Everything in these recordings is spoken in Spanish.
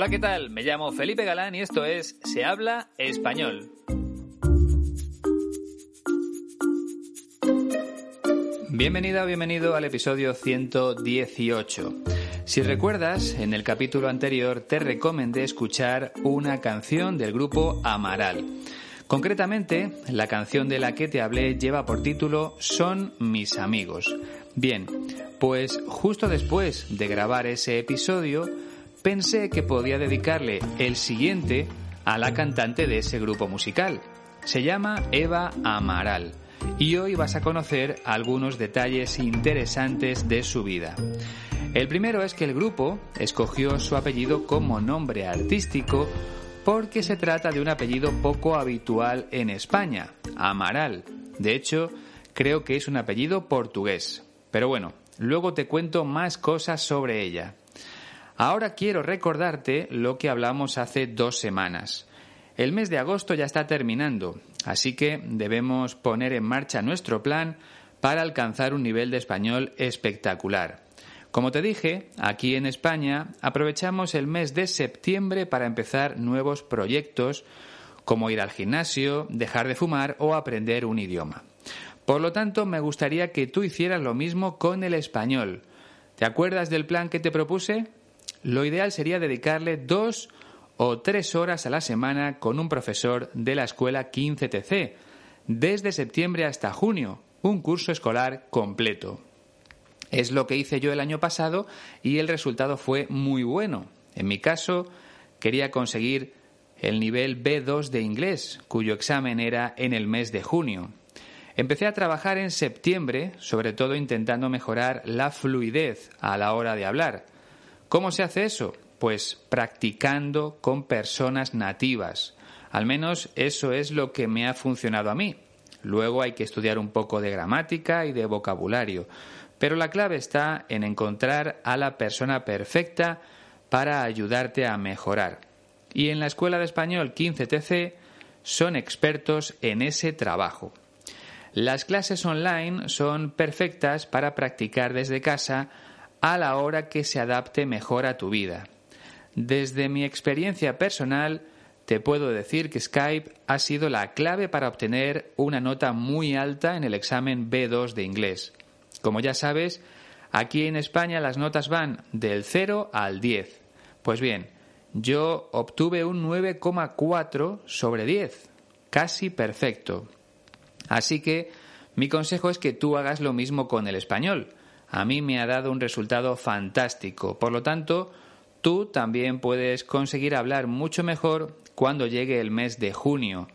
Hola, ¿qué tal? Me llamo Felipe Galán y esto es Se habla español. Bienvenida o bienvenido al episodio 118. Si recuerdas, en el capítulo anterior te recomendé escuchar una canción del grupo Amaral. Concretamente, la canción de la que te hablé lleva por título Son mis amigos. Bien, pues justo después de grabar ese episodio, pensé que podía dedicarle el siguiente a la cantante de ese grupo musical. Se llama Eva Amaral y hoy vas a conocer algunos detalles interesantes de su vida. El primero es que el grupo escogió su apellido como nombre artístico porque se trata de un apellido poco habitual en España, Amaral. De hecho, creo que es un apellido portugués. Pero bueno, luego te cuento más cosas sobre ella. Ahora quiero recordarte lo que hablamos hace dos semanas. El mes de agosto ya está terminando, así que debemos poner en marcha nuestro plan para alcanzar un nivel de español espectacular. Como te dije, aquí en España aprovechamos el mes de septiembre para empezar nuevos proyectos como ir al gimnasio, dejar de fumar o aprender un idioma. Por lo tanto, me gustaría que tú hicieras lo mismo con el español. ¿Te acuerdas del plan que te propuse? Lo ideal sería dedicarle dos o tres horas a la semana con un profesor de la escuela 15TC, desde septiembre hasta junio, un curso escolar completo. Es lo que hice yo el año pasado y el resultado fue muy bueno. En mi caso, quería conseguir el nivel B2 de inglés, cuyo examen era en el mes de junio. Empecé a trabajar en septiembre, sobre todo intentando mejorar la fluidez a la hora de hablar. ¿Cómo se hace eso? Pues practicando con personas nativas. Al menos eso es lo que me ha funcionado a mí. Luego hay que estudiar un poco de gramática y de vocabulario. Pero la clave está en encontrar a la persona perfecta para ayudarte a mejorar. Y en la Escuela de Español 15TC son expertos en ese trabajo. Las clases online son perfectas para practicar desde casa a la hora que se adapte mejor a tu vida. Desde mi experiencia personal, te puedo decir que Skype ha sido la clave para obtener una nota muy alta en el examen B2 de inglés. Como ya sabes, aquí en España las notas van del 0 al 10. Pues bien, yo obtuve un 9,4 sobre 10, casi perfecto. Así que mi consejo es que tú hagas lo mismo con el español. A mí me ha dado un resultado fantástico. Por lo tanto, tú también puedes conseguir hablar mucho mejor cuando llegue el mes de junio.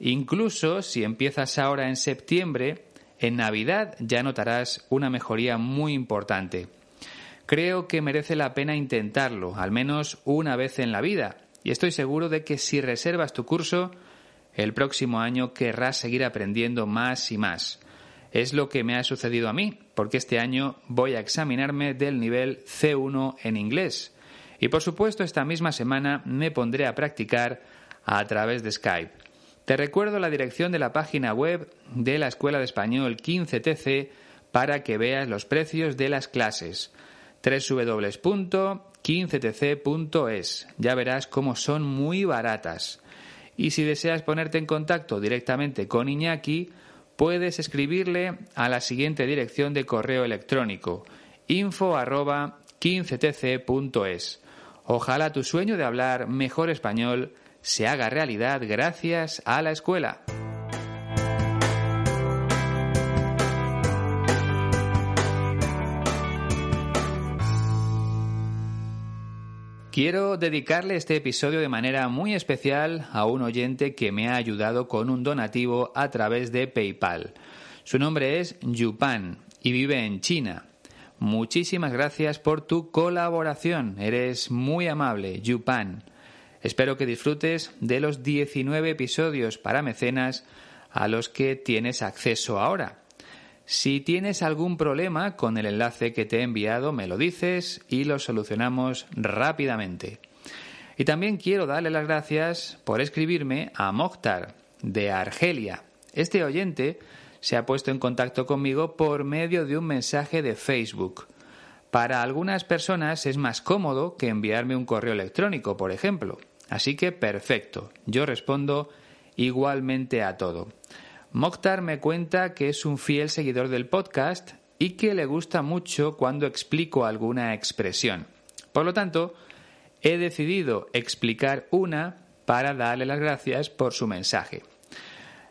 Incluso si empiezas ahora en septiembre, en Navidad ya notarás una mejoría muy importante. Creo que merece la pena intentarlo, al menos una vez en la vida, y estoy seguro de que si reservas tu curso, el próximo año querrás seguir aprendiendo más y más. Es lo que me ha sucedido a mí, porque este año voy a examinarme del nivel C1 en inglés. Y por supuesto esta misma semana me pondré a practicar a través de Skype. Te recuerdo la dirección de la página web de la Escuela de Español 15TC para que veas los precios de las clases. www.15tc.es. Ya verás cómo son muy baratas. Y si deseas ponerte en contacto directamente con Iñaki, puedes escribirle a la siguiente dirección de correo electrónico info 15tc.es. Ojalá tu sueño de hablar mejor español se haga realidad gracias a la escuela. Quiero dedicarle este episodio de manera muy especial a un oyente que me ha ayudado con un donativo a través de PayPal. Su nombre es Yupan y vive en China. Muchísimas gracias por tu colaboración. Eres muy amable, Yupan. Espero que disfrutes de los 19 episodios para mecenas a los que tienes acceso ahora. Si tienes algún problema con el enlace que te he enviado, me lo dices y lo solucionamos rápidamente. Y también quiero darle las gracias por escribirme a Mokhtar, de Argelia. Este oyente se ha puesto en contacto conmigo por medio de un mensaje de Facebook. Para algunas personas es más cómodo que enviarme un correo electrónico, por ejemplo. Así que perfecto, yo respondo igualmente a todo. Mokhtar me cuenta que es un fiel seguidor del podcast y que le gusta mucho cuando explico alguna expresión. Por lo tanto, he decidido explicar una para darle las gracias por su mensaje.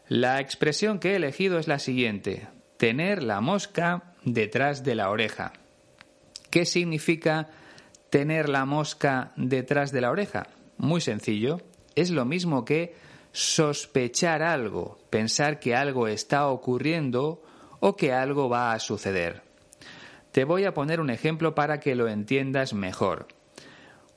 La expresión que he elegido es la siguiente, tener la mosca detrás de la oreja. ¿Qué significa tener la mosca detrás de la oreja? Muy sencillo, es lo mismo que sospechar algo, pensar que algo está ocurriendo o que algo va a suceder. Te voy a poner un ejemplo para que lo entiendas mejor.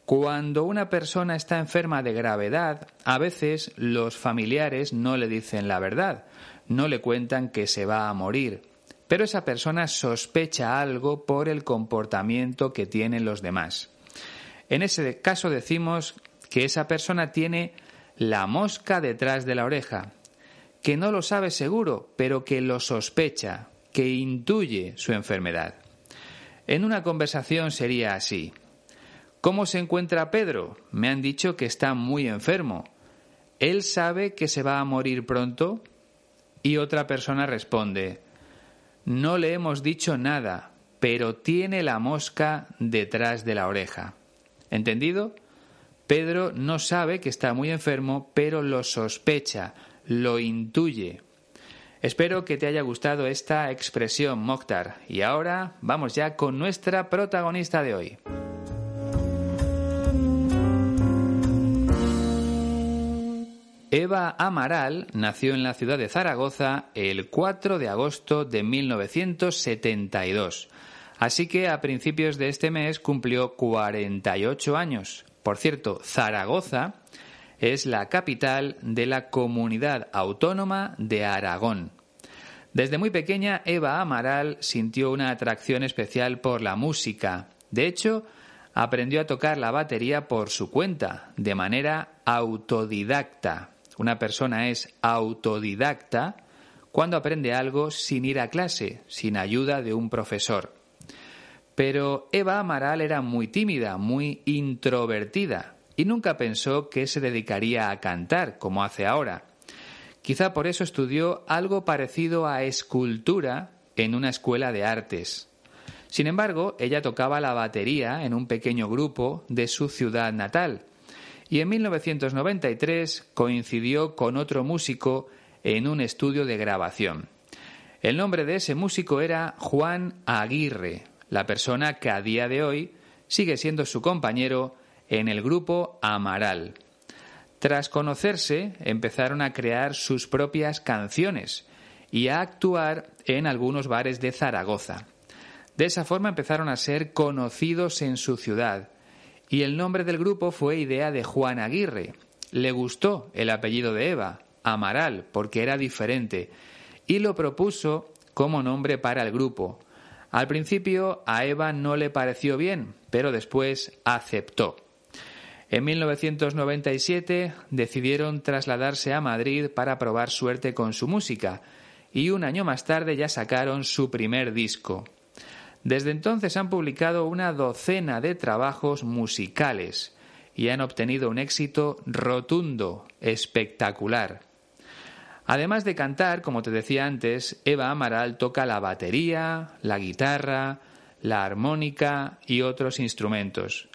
Cuando una persona está enferma de gravedad, a veces los familiares no le dicen la verdad, no le cuentan que se va a morir, pero esa persona sospecha algo por el comportamiento que tienen los demás. En ese caso decimos que esa persona tiene la mosca detrás de la oreja, que no lo sabe seguro, pero que lo sospecha, que intuye su enfermedad. En una conversación sería así. ¿Cómo se encuentra Pedro? Me han dicho que está muy enfermo. ¿Él sabe que se va a morir pronto? Y otra persona responde, no le hemos dicho nada, pero tiene la mosca detrás de la oreja. ¿Entendido? Pedro no sabe que está muy enfermo, pero lo sospecha, lo intuye. Espero que te haya gustado esta expresión, Mokhtar. Y ahora vamos ya con nuestra protagonista de hoy. Eva Amaral nació en la ciudad de Zaragoza el 4 de agosto de 1972, así que a principios de este mes cumplió 48 años. Por cierto, Zaragoza es la capital de la comunidad autónoma de Aragón. Desde muy pequeña, Eva Amaral sintió una atracción especial por la música. De hecho, aprendió a tocar la batería por su cuenta, de manera autodidacta. Una persona es autodidacta cuando aprende algo sin ir a clase, sin ayuda de un profesor. Pero Eva Amaral era muy tímida, muy introvertida, y nunca pensó que se dedicaría a cantar, como hace ahora. Quizá por eso estudió algo parecido a escultura en una escuela de artes. Sin embargo, ella tocaba la batería en un pequeño grupo de su ciudad natal, y en 1993 coincidió con otro músico en un estudio de grabación. El nombre de ese músico era Juan Aguirre, la persona que a día de hoy sigue siendo su compañero en el grupo Amaral. Tras conocerse, empezaron a crear sus propias canciones y a actuar en algunos bares de Zaragoza. De esa forma empezaron a ser conocidos en su ciudad, y el nombre del grupo fue idea de Juan Aguirre. Le gustó el apellido de Eva, Amaral, porque era diferente, y lo propuso como nombre para el grupo, al principio a Eva no le pareció bien, pero después aceptó. En 1997 decidieron trasladarse a Madrid para probar suerte con su música y un año más tarde ya sacaron su primer disco. Desde entonces han publicado una docena de trabajos musicales y han obtenido un éxito rotundo, espectacular. Además de cantar, como te decía antes, Eva Amaral toca la batería, la guitarra, la armónica y otros instrumentos.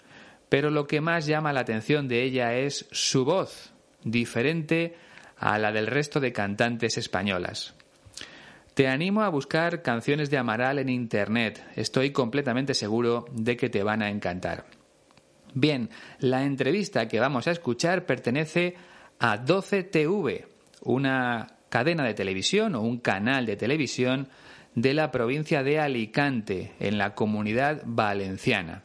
Pero lo que más llama la atención de ella es su voz, diferente a la del resto de cantantes españolas. Te animo a buscar canciones de Amaral en Internet. Estoy completamente seguro de que te van a encantar. Bien, la entrevista que vamos a escuchar pertenece a 12TV, una cadena de televisión o un canal de televisión de la provincia de Alicante, en la comunidad valenciana.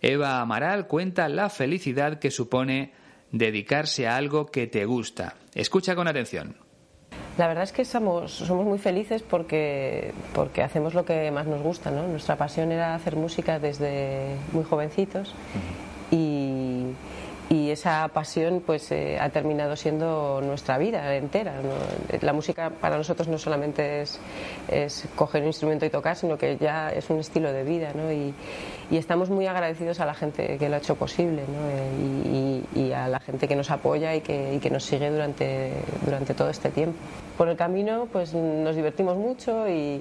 Eva Amaral cuenta la felicidad que supone dedicarse a algo que te gusta. Escucha con atención. La verdad es que somos, somos muy felices porque, porque hacemos lo que más nos gusta. ¿no? Nuestra pasión era hacer música desde muy jovencitos y, y esa pasión pues eh, ha terminado siendo nuestra vida entera. La música para nosotros no solamente es, es, coger un instrumento y tocar, sino que ya es un estilo de vida ¿no? y, y, estamos muy agradecidos a la gente que lo ha hecho posible ¿no? y, y, a la gente que nos apoya y que, que nos sigue durante, durante todo este tiempo. Por el camino pues nos divertimos mucho y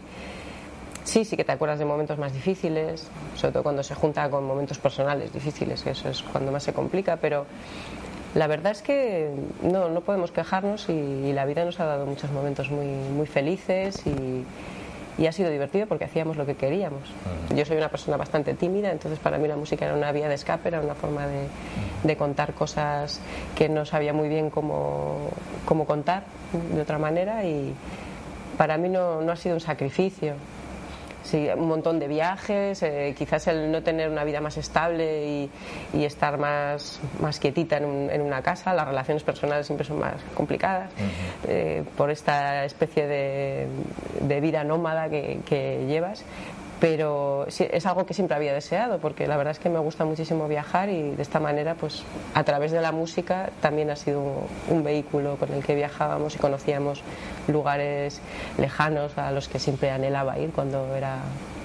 Sí, sí que te acuerdas de momentos más difíciles, sobre todo cuando se junta con momentos personales difíciles, que eso es cuando más se complica, pero la verdad es que no, no podemos quejarnos y, la vida nos ha dado muchos momentos muy, muy felices y, y, ha sido divertido porque hacíamos lo que queríamos. Yo soy una persona bastante tímida, entonces para mí la música era una vía de escape, era una forma de, de contar cosas que no sabía muy bien cómo, cómo contar de otra manera y para mí no, no ha sido un sacrificio Sí, un montón de viajes, eh, quizás el no tener una vida más estable y, y estar más, más quietita en, un, en, una casa, las relaciones personales siempre son más complicadas, uh -huh. eh, por esta especie de, de vida nómada que, que llevas, pero es algo que siempre había deseado porque la verdad es que me gusta muchísimo viajar y de esta manera pues a través de la música también ha sido un, vehículo con el que viajábamos y conocíamos lugares lejanos a los que siempre anhelaba ir cuando era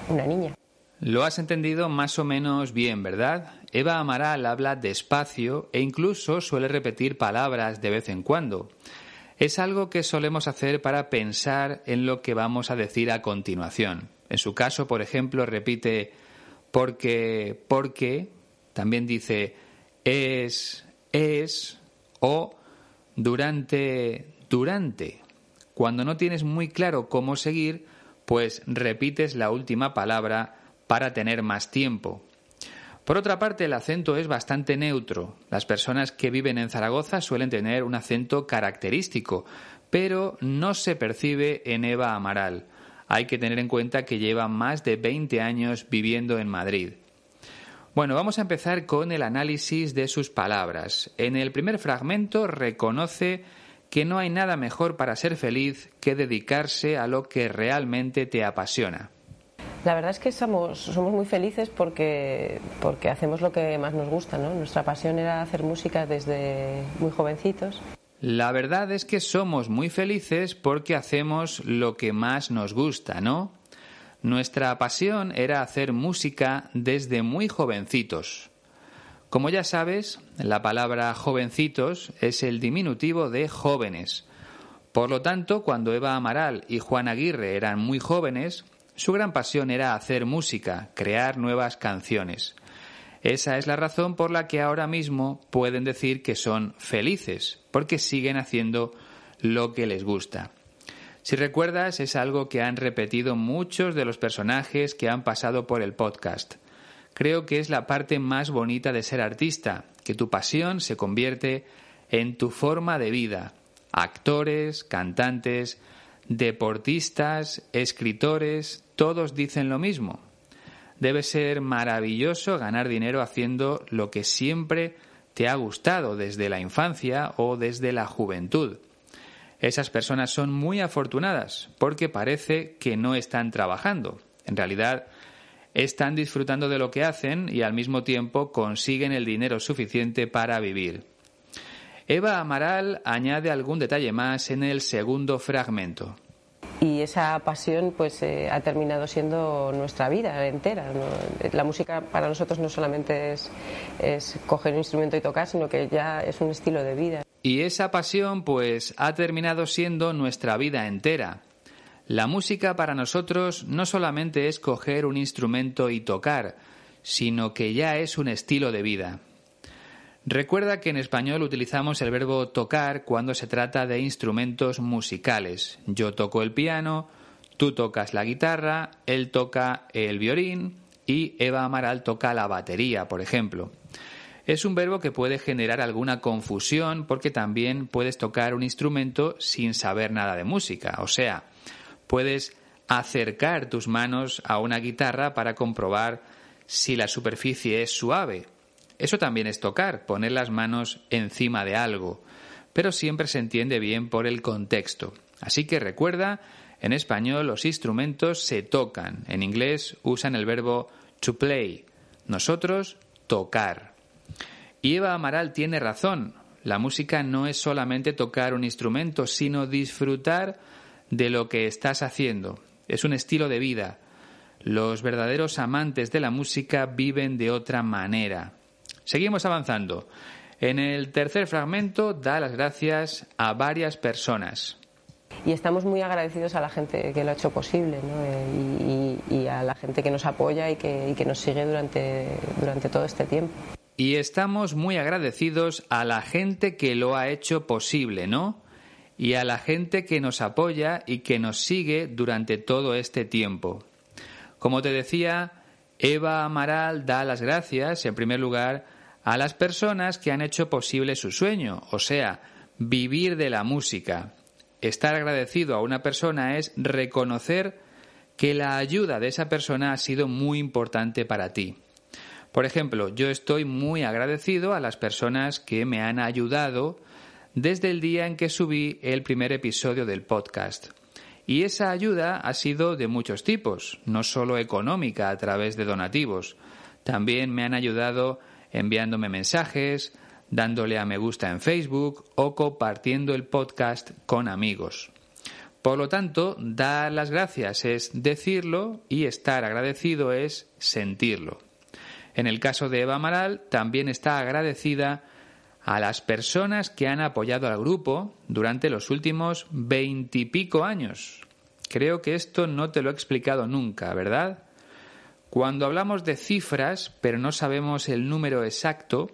una niña. Lo has entendido más o menos bien, ¿verdad? Eva Amaral habla despacio e incluso suele repetir palabras de vez en cuando. Es algo que solemos hacer para pensar en lo que vamos a decir a continuación. En su caso, por ejemplo, repite porque, porque, también dice es, es o durante, durante. Cuando no tienes muy claro cómo seguir, pues repites la última palabra para tener más tiempo. Por otra parte, el acento es bastante neutro. Las personas que viven en Zaragoza suelen tener un acento característico, pero no se percibe en Eva Amaral hay que tener en cuenta que lleva más de 20 años viviendo en Madrid. Bueno, vamos a empezar con el análisis de sus palabras. En el primer fragmento reconoce que no hay nada mejor para ser feliz que dedicarse a lo que realmente te apasiona. La verdad es que somos, muy felices porque, porque hacemos lo que más nos gusta, ¿no? Nuestra pasión era hacer música desde muy jovencitos la verdad es que somos muy felices porque hacemos lo que más nos gusta, ¿no? Nuestra pasión era hacer música desde muy jovencitos. Como ya sabes, la palabra jovencitos es el diminutivo de jóvenes. Por lo tanto, cuando Eva Amaral y Juan Aguirre eran muy jóvenes, su gran pasión era hacer música, crear nuevas canciones. Esa es la razón por la que ahora mismo pueden decir que son felices, porque siguen haciendo lo que les gusta. Si recuerdas, es algo que han repetido muchos de los personajes que han pasado por el podcast. Creo que es la parte más bonita de ser artista, que tu pasión se convierte en tu forma de vida. Actores, cantantes, deportistas, escritores, todos dicen lo mismo. Debe ser maravilloso ganar dinero haciendo lo que siempre te ha gustado desde la infancia o desde la juventud. Esas personas son muy afortunadas porque parece que no están trabajando. En realidad, están disfrutando de lo que hacen y al mismo tiempo consiguen el dinero suficiente para vivir. Eva Amaral añade algún detalle más en el segundo fragmento y esa pasión pues eh, ha terminado siendo nuestra vida entera. La música para nosotros no solamente es, es, coger un instrumento y tocar, sino que ya es un estilo de vida. Y esa pasión pues ha terminado siendo nuestra vida entera. La música para nosotros no solamente es coger un instrumento y tocar, sino que ya es un estilo de vida. Recuerda que en español utilizamos el verbo tocar cuando se trata de instrumentos musicales. Yo toco el piano, tú tocas la guitarra, él toca el violín y Eva Amaral toca la batería, por ejemplo. Es un verbo que puede generar alguna confusión porque también puedes tocar un instrumento sin saber nada de música. O sea, puedes acercar tus manos a una guitarra para comprobar si la superficie es suave. Eso también es tocar, poner las manos encima de algo, pero siempre se entiende bien por el contexto. Así que recuerda, en español los instrumentos se tocan, en inglés usan el verbo to play, nosotros tocar. Y Eva Amaral tiene razón, la música no es solamente tocar un instrumento, sino disfrutar de lo que estás haciendo. Es un estilo de vida. Los verdaderos amantes de la música viven de otra manera. Seguimos avanzando. En el tercer fragmento da las gracias a varias personas. Y estamos muy agradecidos a la gente que lo ha hecho posible ¿no? y, a la gente que nos apoya y que, y que nos sigue durante, durante todo este tiempo. Y estamos muy agradecidos a la gente que lo ha hecho posible, ¿no? Y a la gente que nos apoya y que nos sigue durante todo este tiempo. Como te decía, Eva Amaral da las gracias, en primer lugar, a las personas que han hecho posible su sueño, o sea, vivir de la música. Estar agradecido a una persona es reconocer que la ayuda de esa persona ha sido muy importante para ti. Por ejemplo, yo estoy muy agradecido a las personas que me han ayudado desde el día en que subí el primer episodio del podcast. Y esa ayuda ha sido de muchos tipos, no solo económica a través de donativos. También me han ayudado enviándome mensajes, dándole a me gusta en Facebook o compartiendo el podcast con amigos. Por lo tanto, dar las gracias es decirlo y estar agradecido es sentirlo. En el caso de Eva Amaral, también está agradecida a las personas que han apoyado al grupo durante los últimos veintipico años. Creo que esto no te lo he explicado nunca, ¿verdad? Cuando hablamos de cifras, pero no sabemos el número exacto,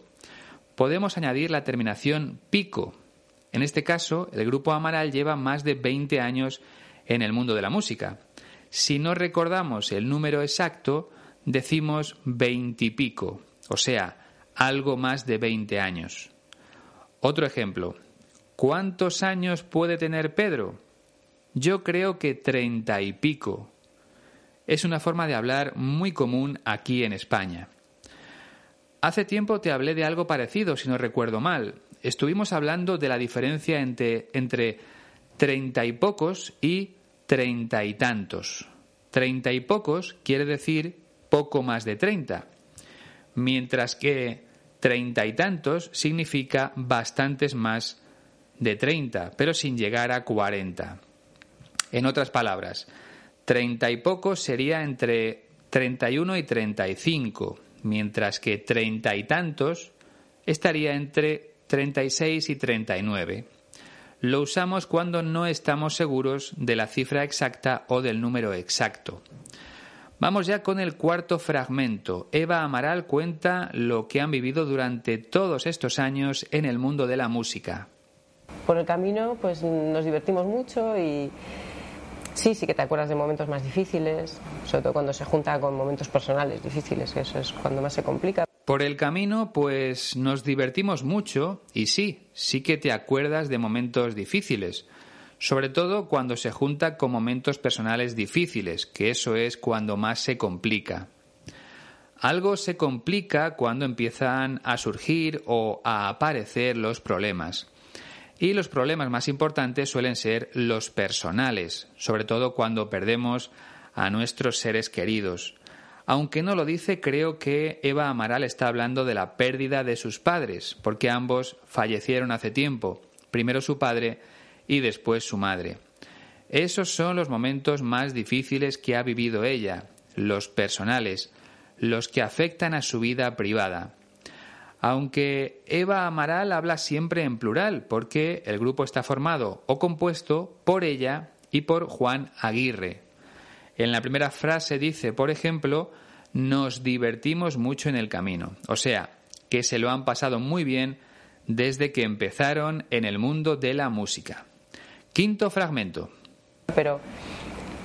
podemos añadir la terminación pico. En este caso, el grupo Amaral lleva más de 20 años en el mundo de la música. Si no recordamos el número exacto, decimos veintipico, o sea, algo más de veinte años. Otro ejemplo. ¿Cuántos años puede tener Pedro? Yo creo que treinta y pico. Es una forma de hablar muy común aquí en España. Hace tiempo te hablé de algo parecido, si no recuerdo mal. Estuvimos hablando de la diferencia entre, entre treinta y pocos y treinta y tantos. Treinta y pocos quiere decir poco más de 30, mientras que treinta y tantos significa bastantes más de 30, pero sin llegar a 40. En otras palabras, treinta y pocos sería entre 31 y 35, mientras que treinta y tantos estaría entre 36 y 39. Lo usamos cuando no estamos seguros de la cifra exacta o del número exacto. Vamos ya con el cuarto fragmento. Eva Amaral cuenta lo que han vivido durante todos estos años en el mundo de la música. Por el camino pues nos divertimos mucho y sí, sí que te acuerdas de momentos más difíciles, sobre todo cuando se junta con momentos personales difíciles, que eso es cuando más se complica. Por el camino pues nos divertimos mucho y sí, sí que te acuerdas de momentos difíciles sobre todo cuando se junta con momentos personales difíciles, que eso es cuando más se complica. Algo se complica cuando empiezan a surgir o a aparecer los problemas. Y los problemas más importantes suelen ser los personales, sobre todo cuando perdemos a nuestros seres queridos. Aunque no lo dice, creo que Eva Amaral está hablando de la pérdida de sus padres, porque ambos fallecieron hace tiempo, primero su padre y después su madre. Esos son los momentos más difíciles que ha vivido ella, los personales, los que afectan a su vida privada. Aunque Eva Amaral habla siempre en plural, porque el grupo está formado o compuesto por ella y por Juan Aguirre. En la primera frase dice, por ejemplo, nos divertimos mucho en el camino, o sea, que se lo han pasado muy bien desde que empezaron en el mundo de la música. Quinto fragmento. Pero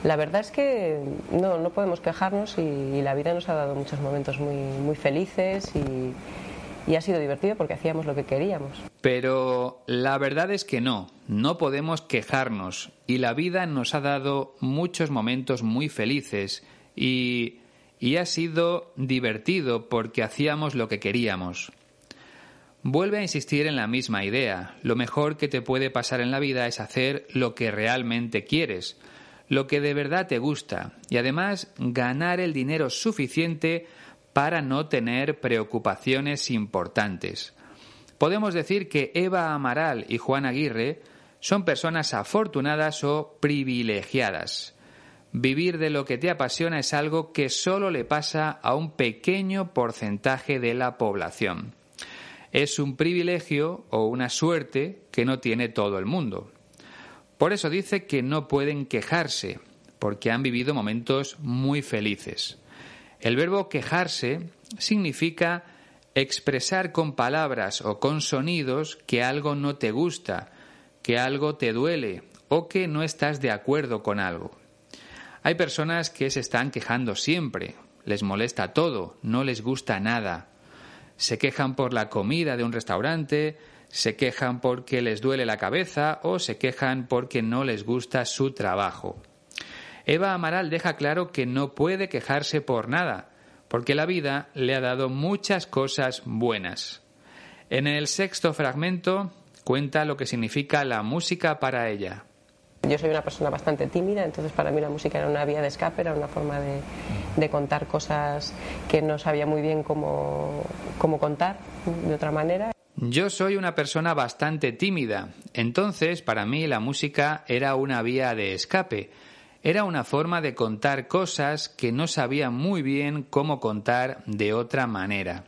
la verdad es que no, no podemos quejarnos y, la vida nos ha dado muchos momentos muy, muy felices y, y ha sido divertido porque hacíamos lo que queríamos. Pero la verdad es que no, no podemos quejarnos y la vida nos ha dado muchos momentos muy felices y, y ha sido divertido porque hacíamos lo que queríamos. Vuelve a insistir en la misma idea. Lo mejor que te puede pasar en la vida es hacer lo que realmente quieres, lo que de verdad te gusta, y además ganar el dinero suficiente para no tener preocupaciones importantes. Podemos decir que Eva Amaral y Juan Aguirre son personas afortunadas o privilegiadas. Vivir de lo que te apasiona es algo que solo le pasa a un pequeño porcentaje de la población es un privilegio o una suerte que no tiene todo el mundo. Por eso dice que no pueden quejarse, porque han vivido momentos muy felices. El verbo quejarse significa expresar con palabras o con sonidos que algo no te gusta, que algo te duele o que no estás de acuerdo con algo. Hay personas que se están quejando siempre, les molesta todo, no les gusta nada, se quejan por la comida de un restaurante, se quejan porque les duele la cabeza o se quejan porque no les gusta su trabajo. Eva Amaral deja claro que no puede quejarse por nada, porque la vida le ha dado muchas cosas buenas. En el sexto fragmento cuenta lo que significa la música para ella. Yo soy una persona bastante tímida, entonces para mí la música era una vía de escape, era una forma de, contar cosas que no sabía muy bien cómo, cómo contar de otra manera. Yo soy una persona bastante tímida, entonces para mí la música era una vía de escape, era una forma de contar cosas que no sabía muy bien cómo contar de otra manera.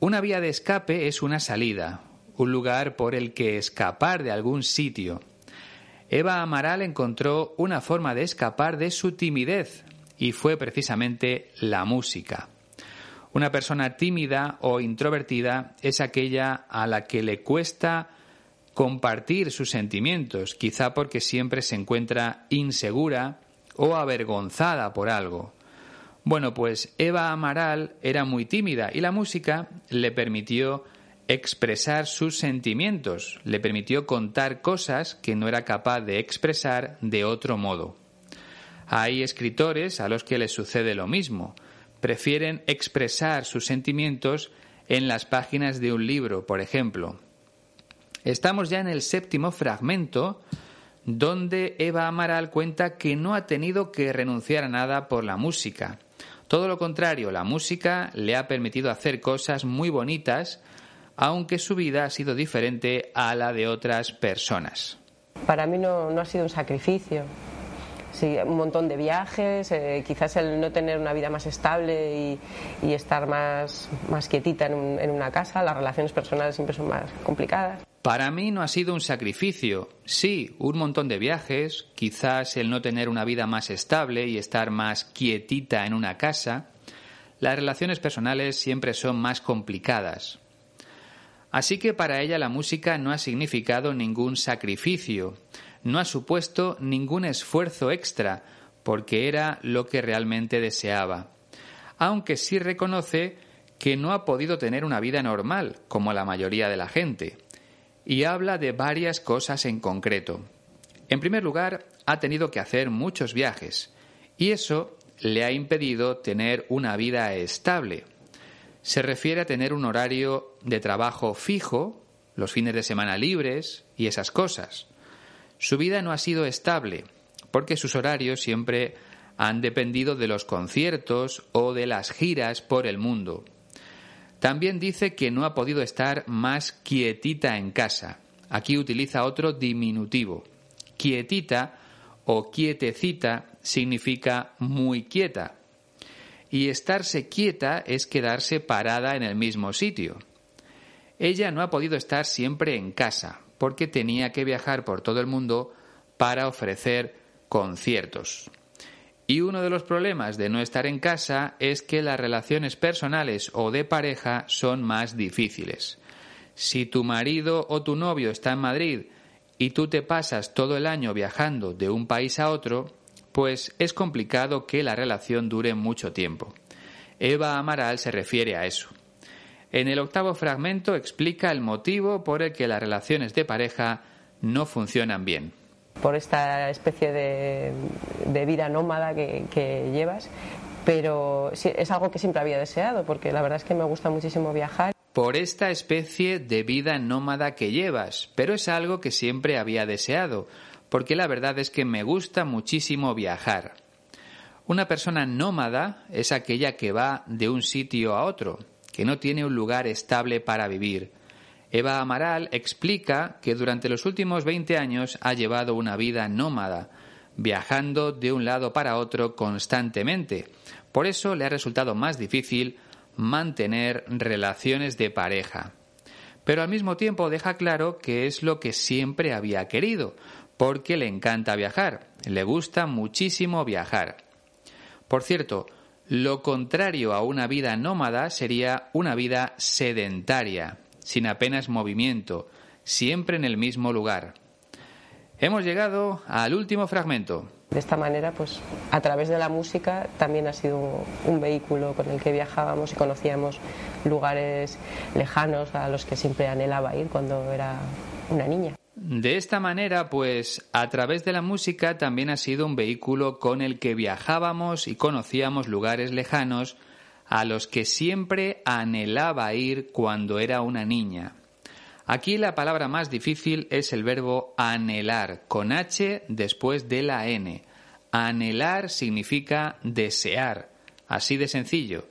Una vía de escape es una salida, un lugar por el que escapar de algún sitio. Eva Amaral encontró una forma de escapar de su timidez y fue precisamente la música. Una persona tímida o introvertida es aquella a la que le cuesta compartir sus sentimientos, quizá porque siempre se encuentra insegura o avergonzada por algo. Bueno, pues Eva Amaral era muy tímida y la música le permitió expresar sus sentimientos, le permitió contar cosas que no era capaz de expresar de otro modo. Hay escritores a los que les sucede lo mismo, prefieren expresar sus sentimientos en las páginas de un libro, por ejemplo. Estamos ya en el séptimo fragmento, donde Eva Amaral cuenta que no ha tenido que renunciar a nada por la música. Todo lo contrario, la música le ha permitido hacer cosas muy bonitas aunque su vida ha sido diferente a la de otras personas. Para mí no, ha sido un sacrificio. Sí, un montón de viajes, eh, quizás el no tener una vida más estable y, estar más, más quietita en, en una casa, las relaciones personales siempre son más complicadas. Para mí no ha sido un sacrificio. Sí, un montón de viajes, quizás el no tener una vida más estable y estar más quietita en una casa. Las relaciones personales siempre son más complicadas. Así que para ella la música no ha significado ningún sacrificio, no ha supuesto ningún esfuerzo extra, porque era lo que realmente deseaba. Aunque sí reconoce que no ha podido tener una vida normal, como la mayoría de la gente, y habla de varias cosas en concreto. En primer lugar, ha tenido que hacer muchos viajes, y eso le ha impedido tener una vida estable, se refiere a tener un horario de trabajo fijo, los fines de semana libres y esas cosas. Su vida no ha sido estable, porque sus horarios siempre han dependido de los conciertos o de las giras por el mundo. También dice que no ha podido estar más quietita en casa. Aquí utiliza otro diminutivo. Quietita o quietecita significa muy quieta y estarse quieta es quedarse parada en el mismo sitio. Ella no ha podido estar siempre en casa, porque tenía que viajar por todo el mundo para ofrecer conciertos. Y uno de los problemas de no estar en casa es que las relaciones personales o de pareja son más difíciles. Si tu marido o tu novio está en Madrid y tú te pasas todo el año viajando de un país a otro, pues es complicado que la relación dure mucho tiempo. Eva Amaral se refiere a eso. En el octavo fragmento explica el motivo por el que las relaciones de pareja no funcionan bien. Por esta especie de, de vida nómada que, que llevas, pero es algo que siempre había deseado, porque la verdad es que me gusta muchísimo viajar. Por esta especie de vida nómada que llevas, pero es algo que siempre había deseado, porque la verdad es que me gusta muchísimo viajar. Una persona nómada es aquella que va de un sitio a otro, que no tiene un lugar estable para vivir. Eva Amaral explica que durante los últimos 20 años ha llevado una vida nómada, viajando de un lado para otro constantemente. Por eso le ha resultado más difícil mantener relaciones de pareja. Pero al mismo tiempo deja claro que es lo que siempre había querido, porque le encanta viajar, le gusta muchísimo viajar. Por cierto, lo contrario a una vida nómada sería una vida sedentaria, sin apenas movimiento, siempre en el mismo lugar. Hemos llegado al último fragmento. De esta manera, pues a través de la música también ha sido un vehículo con el que viajábamos y conocíamos lugares lejanos a los que siempre anhelaba ir cuando era una niña. De esta manera, pues a través de la música también ha sido un vehículo con el que viajábamos y conocíamos lugares lejanos a los que siempre anhelaba ir cuando era una niña. Aquí la palabra más difícil es el verbo anhelar, con H después de la N. Anhelar significa desear, así de sencillo.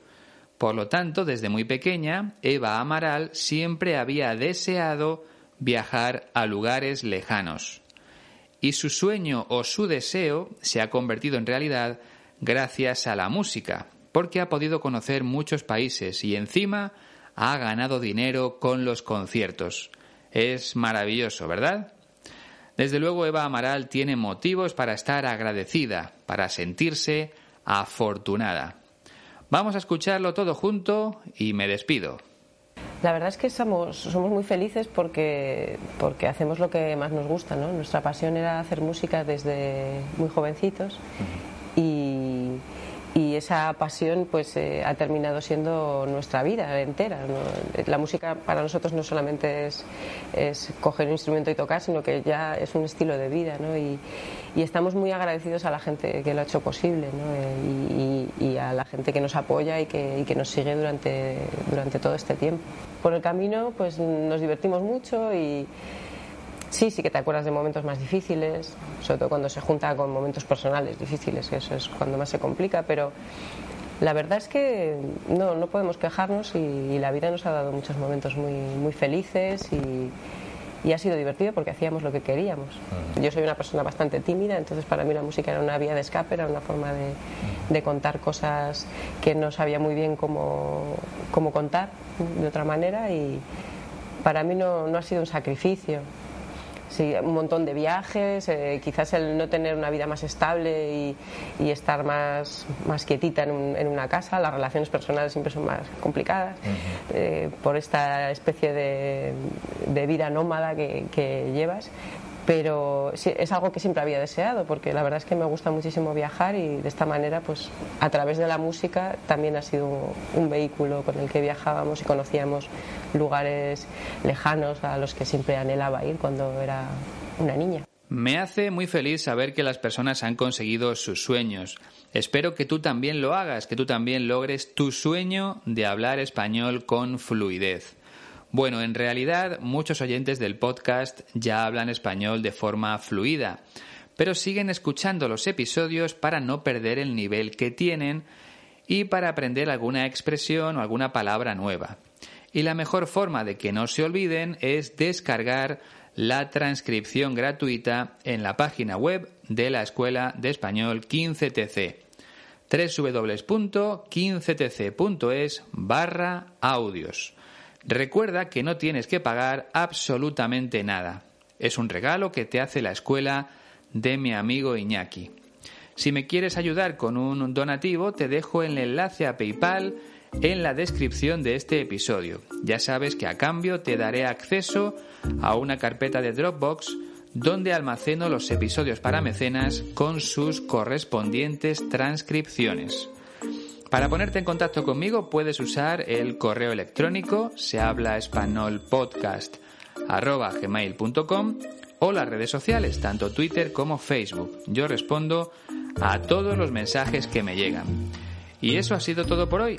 Por lo tanto, desde muy pequeña, Eva Amaral siempre había deseado viajar a lugares lejanos. Y su sueño o su deseo se ha convertido en realidad gracias a la música, porque ha podido conocer muchos países y encima ha ganado dinero con los conciertos. Es maravilloso, ¿verdad? Desde luego Eva Amaral tiene motivos para estar agradecida, para sentirse afortunada. Vamos a escucharlo todo junto y me despido. La verdad es que somos, somos muy felices porque, porque hacemos lo que más nos gusta. ¿no? Nuestra pasión era hacer música desde muy jovencitos y, y esa pasión pues eh, ha terminado siendo nuestra vida entera. La música para nosotros no solamente es, es, coger un instrumento y tocar, sino que ya es un estilo de vida ¿no? y, y, estamos muy agradecidos a la gente que lo ha hecho posible ¿no? y, y, a la gente que nos apoya y que, que nos sigue durante, durante todo este tiempo. Por el camino pues nos divertimos mucho y Sí, sí que te acuerdas de momentos más difíciles, sobre todo cuando se junta con momentos personales difíciles, que eso es cuando más se complica, pero la verdad es que no, no podemos quejarnos y, y, la vida nos ha dado muchos momentos muy, muy felices y, y ha sido divertido porque hacíamos lo que queríamos. Uh -huh. Yo soy una persona bastante tímida, entonces para mí la música era una vía de escape, era una forma de, de contar cosas que no sabía muy bien cómo, cómo contar de otra manera y para mí no, no ha sido un sacrificio sí, un montón de viajes, eh, quizás el no tener una vida más estable y, y estar más, más quietita en, un, en, una casa, las relaciones personales siempre son más complicadas, uh -huh. eh, por esta especie de, de vida nómada que, que llevas, pero es algo que siempre había deseado porque la verdad es que me gusta muchísimo viajar y de esta manera pues a través de la música también ha sido un vehículo con el que viajábamos y conocíamos lugares lejanos a los que siempre anhelaba ir cuando era una niña. Me hace muy feliz saber que las personas han conseguido sus sueños. Espero que tú también lo hagas, que tú también logres tu sueño de hablar español con fluidez. Bueno, en realidad muchos oyentes del podcast ya hablan español de forma fluida, pero siguen escuchando los episodios para no perder el nivel que tienen y para aprender alguna expresión o alguna palabra nueva. Y la mejor forma de que no se olviden es descargar la transcripción gratuita en la página web de la Escuela de Español 15TC www.15tc.es barra audios. Recuerda que no tienes que pagar absolutamente nada. Es un regalo que te hace la escuela de mi amigo Iñaki. Si me quieres ayudar con un donativo, te dejo el enlace a PayPal en la descripción de este episodio. Ya sabes que a cambio te daré acceso a una carpeta de Dropbox donde almaceno los episodios para mecenas con sus correspondientes transcripciones. Para ponerte en contacto conmigo puedes usar el correo electrónico se habla español podcast gmail.com o las redes sociales, tanto Twitter como Facebook. Yo respondo a todos los mensajes que me llegan. Y eso ha sido todo por hoy.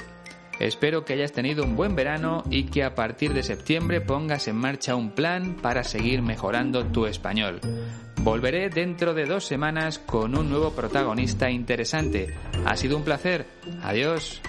Espero que hayas tenido un buen verano y que a partir de septiembre pongas en marcha un plan para seguir mejorando tu español. Volveré dentro de dos semanas con un nuevo protagonista interesante. Ha sido un placer. Adiós.